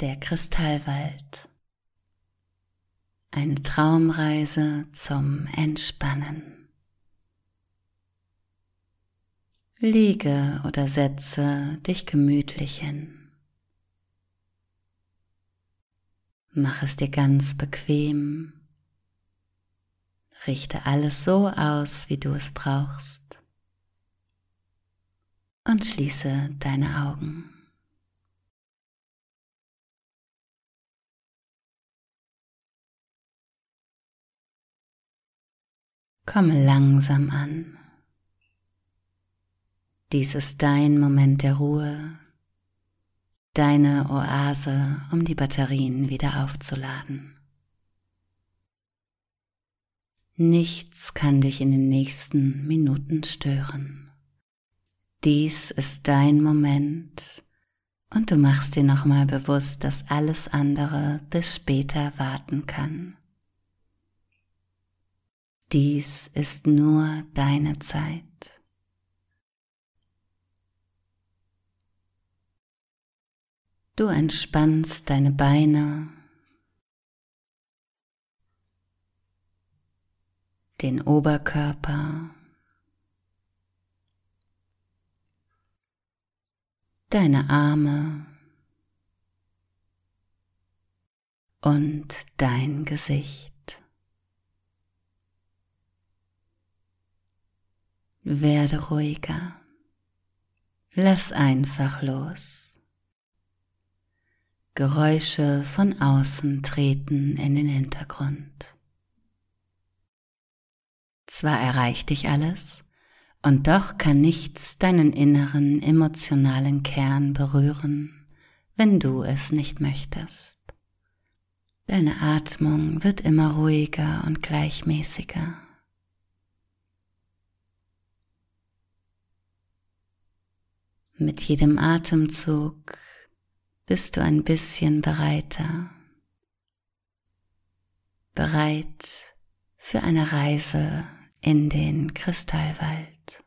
der Kristallwald. Eine Traumreise zum Entspannen. Liege oder setze dich gemütlich hin. Mach es dir ganz bequem. Richte alles so aus, wie du es brauchst. Und schließe deine Augen. Komme langsam an. Dies ist dein Moment der Ruhe, deine Oase, um die Batterien wieder aufzuladen. Nichts kann dich in den nächsten Minuten stören. Dies ist dein Moment und du machst dir nochmal bewusst, dass alles andere bis später warten kann. Dies ist nur deine Zeit. Du entspannst deine Beine, den Oberkörper, deine Arme und dein Gesicht. Werde ruhiger. Lass einfach los. Geräusche von außen treten in den Hintergrund. Zwar erreicht dich alles, und doch kann nichts deinen inneren emotionalen Kern berühren, wenn du es nicht möchtest. Deine Atmung wird immer ruhiger und gleichmäßiger. Mit jedem Atemzug bist du ein bisschen bereiter, bereit für eine Reise in den Kristallwald.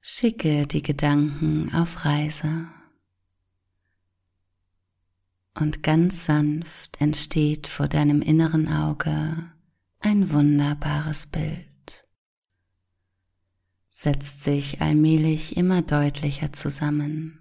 Schicke die Gedanken auf Reise und ganz sanft entsteht vor deinem inneren Auge ein wunderbares Bild. Setzt sich allmählich immer deutlicher zusammen,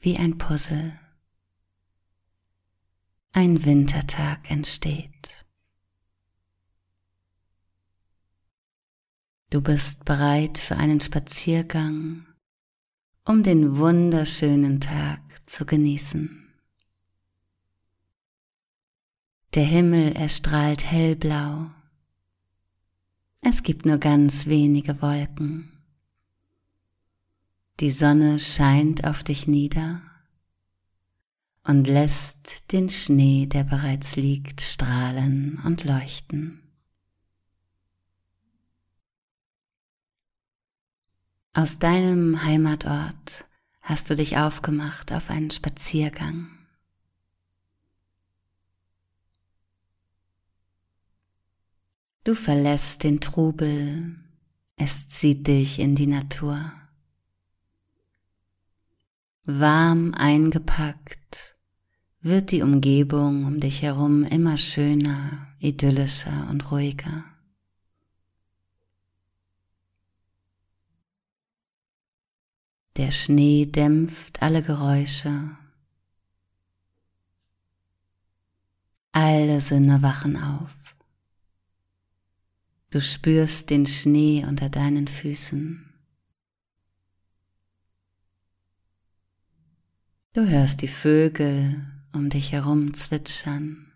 wie ein Puzzle. Ein Wintertag entsteht. Du bist bereit für einen Spaziergang, um den wunderschönen Tag zu genießen. Der Himmel erstrahlt hellblau. Es gibt nur ganz wenige Wolken. Die Sonne scheint auf dich nieder und lässt den Schnee, der bereits liegt, strahlen und leuchten. Aus deinem Heimatort hast du dich aufgemacht auf einen Spaziergang. Du verlässt den Trubel, es zieht dich in die Natur. Warm eingepackt wird die Umgebung um dich herum immer schöner, idyllischer und ruhiger. Der Schnee dämpft alle Geräusche. Alle Sinne wachen auf. Du spürst den Schnee unter deinen Füßen. Du hörst die Vögel um dich herum zwitschern.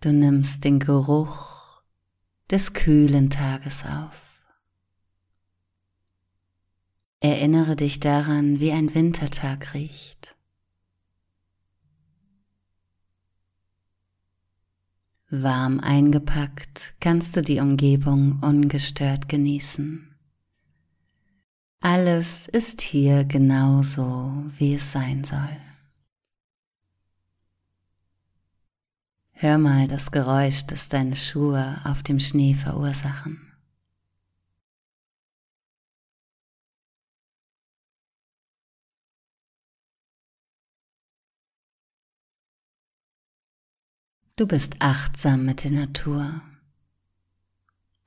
Du nimmst den Geruch des kühlen Tages auf. Erinnere dich daran, wie ein Wintertag riecht. Warm eingepackt kannst du die Umgebung ungestört genießen. Alles ist hier genauso, wie es sein soll. Hör mal das Geräusch, das deine Schuhe auf dem Schnee verursachen. Du bist achtsam mit der Natur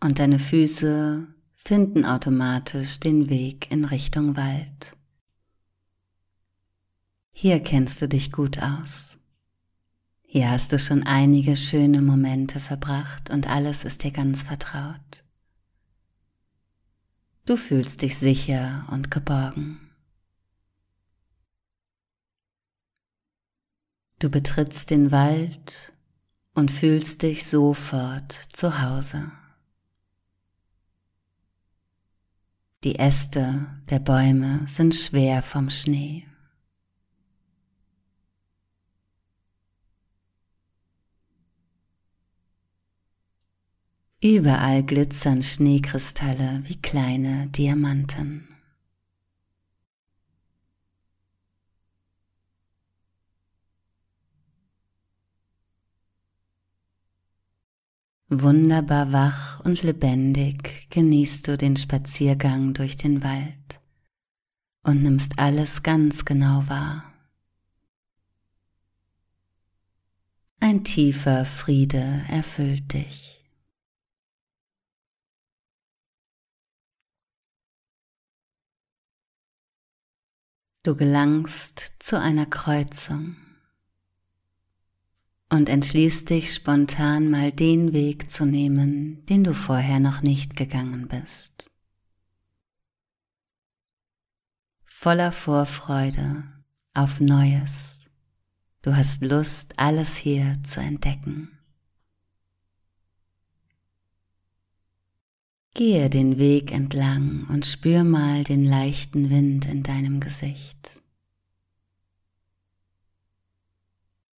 und deine Füße finden automatisch den Weg in Richtung Wald. Hier kennst du dich gut aus. Hier hast du schon einige schöne Momente verbracht und alles ist dir ganz vertraut. Du fühlst dich sicher und geborgen. Du betrittst den Wald und fühlst dich sofort zu Hause. Die Äste der Bäume sind schwer vom Schnee. Überall glitzern Schneekristalle wie kleine Diamanten. Wunderbar wach und lebendig genießt du den Spaziergang durch den Wald und nimmst alles ganz genau wahr. Ein tiefer Friede erfüllt dich. Du gelangst zu einer Kreuzung und entschließt dich spontan mal den Weg zu nehmen, den du vorher noch nicht gegangen bist. Voller Vorfreude auf Neues. Du hast Lust, alles hier zu entdecken. Gehe den Weg entlang und spür mal den leichten Wind in deinem Gesicht.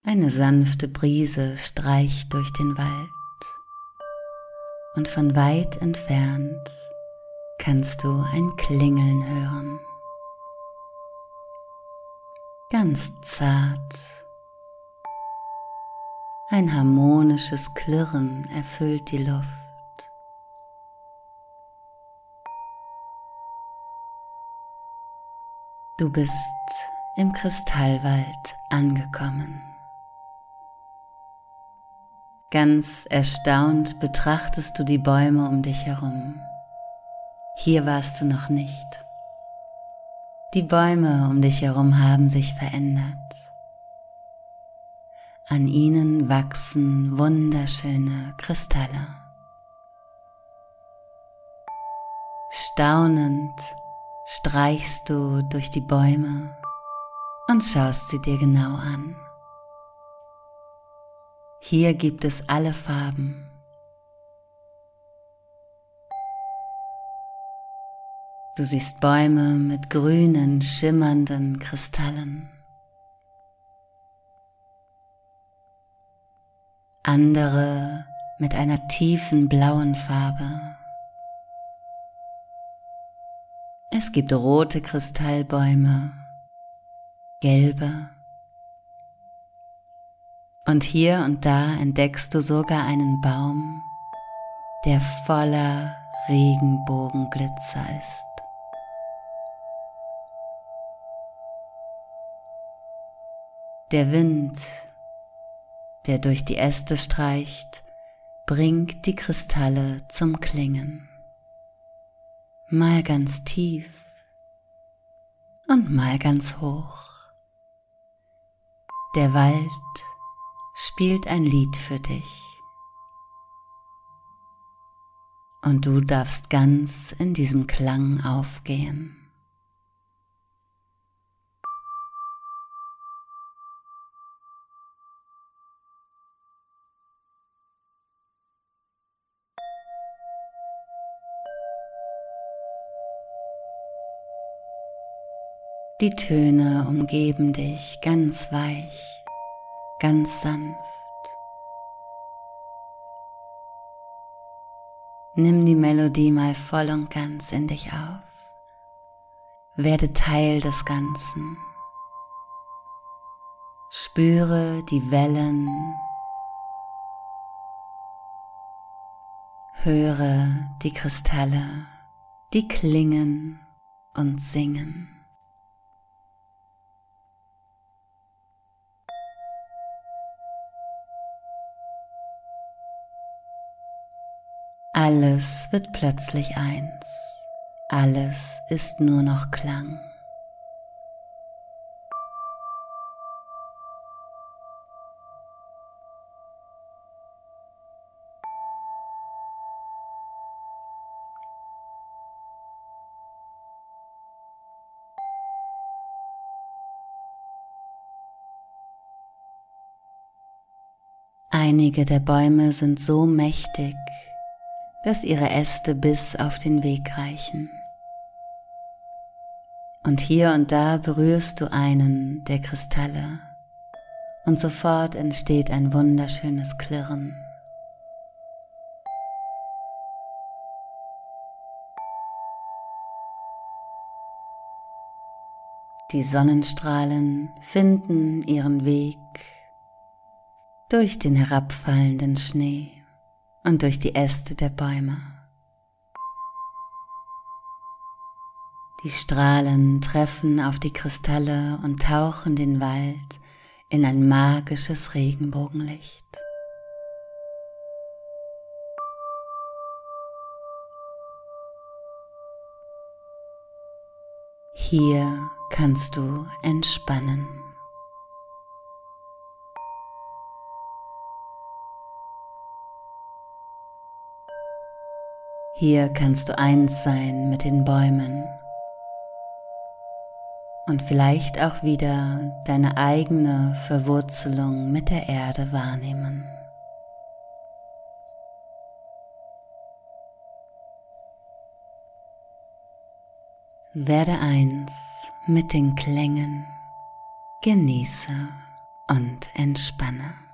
Eine sanfte Brise streicht durch den Wald und von weit entfernt kannst du ein Klingeln hören. Ganz zart. Ein harmonisches Klirren erfüllt die Luft. Du bist im Kristallwald angekommen. Ganz erstaunt betrachtest du die Bäume um dich herum. Hier warst du noch nicht. Die Bäume um dich herum haben sich verändert. An ihnen wachsen wunderschöne Kristalle. Staunend streichst du durch die Bäume und schaust sie dir genau an. Hier gibt es alle Farben. Du siehst Bäume mit grünen, schimmernden Kristallen. Andere mit einer tiefen blauen Farbe. Es gibt rote Kristallbäume, gelbe und hier und da entdeckst du sogar einen Baum, der voller Regenbogenglitzer ist. Der Wind, der durch die Äste streicht, bringt die Kristalle zum Klingen. Mal ganz tief und mal ganz hoch. Der Wald spielt ein Lied für dich. Und du darfst ganz in diesem Klang aufgehen. Die Töne umgeben dich ganz weich ganz sanft. Nimm die Melodie mal voll und ganz in dich auf. Werde Teil des Ganzen. Spüre die Wellen. Höre die Kristalle, die klingen und singen. Alles wird plötzlich eins, alles ist nur noch Klang. Einige der Bäume sind so mächtig, dass ihre Äste bis auf den Weg reichen. Und hier und da berührst du einen der Kristalle und sofort entsteht ein wunderschönes Klirren. Die Sonnenstrahlen finden ihren Weg durch den herabfallenden Schnee und durch die Äste der Bäume. Die Strahlen treffen auf die Kristalle und tauchen den Wald in ein magisches Regenbogenlicht. Hier kannst du entspannen. Hier kannst du eins sein mit den Bäumen und vielleicht auch wieder deine eigene Verwurzelung mit der Erde wahrnehmen. Werde eins mit den Klängen, genieße und entspanne.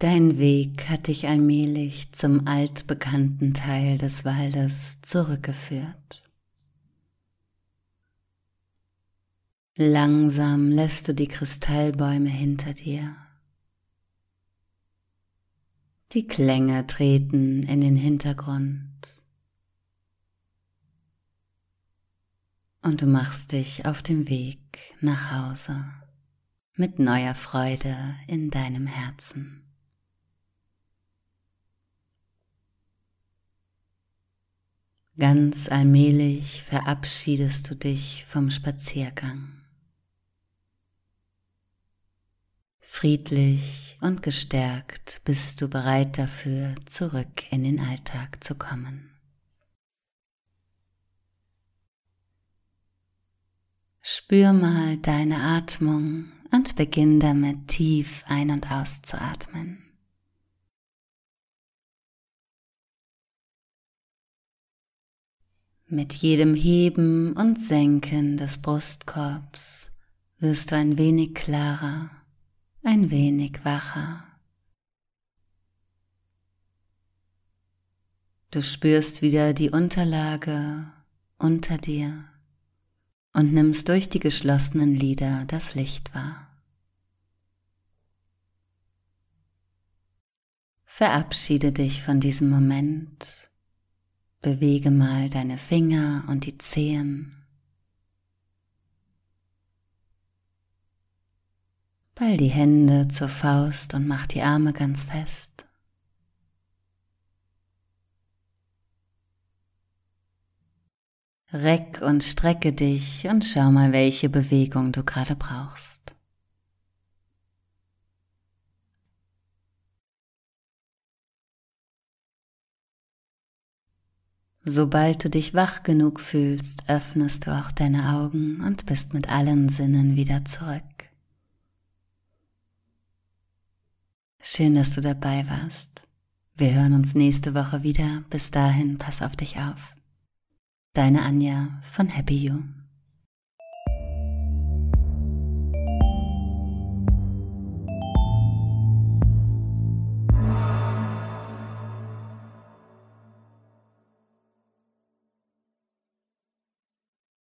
Dein Weg hat dich allmählich zum altbekannten Teil des Waldes zurückgeführt. Langsam lässt du die Kristallbäume hinter dir. Die Klänge treten in den Hintergrund. Und du machst dich auf dem Weg nach Hause mit neuer Freude in deinem Herzen. Ganz allmählich verabschiedest du dich vom Spaziergang. Friedlich und gestärkt bist du bereit dafür, zurück in den Alltag zu kommen. Spür mal deine Atmung und beginn damit tief ein- und auszuatmen. Mit jedem Heben und Senken des Brustkorbs wirst du ein wenig klarer, ein wenig wacher. Du spürst wieder die Unterlage unter dir und nimmst durch die geschlossenen Lider das Licht wahr. Verabschiede dich von diesem Moment Bewege mal deine Finger und die Zehen. Ball die Hände zur Faust und mach die Arme ganz fest. Reck und strecke dich und schau mal, welche Bewegung du gerade brauchst. Sobald du dich wach genug fühlst, öffnest du auch deine Augen und bist mit allen Sinnen wieder zurück. Schön, dass du dabei warst. Wir hören uns nächste Woche wieder. Bis dahin, pass auf dich auf. Deine Anja von Happy You.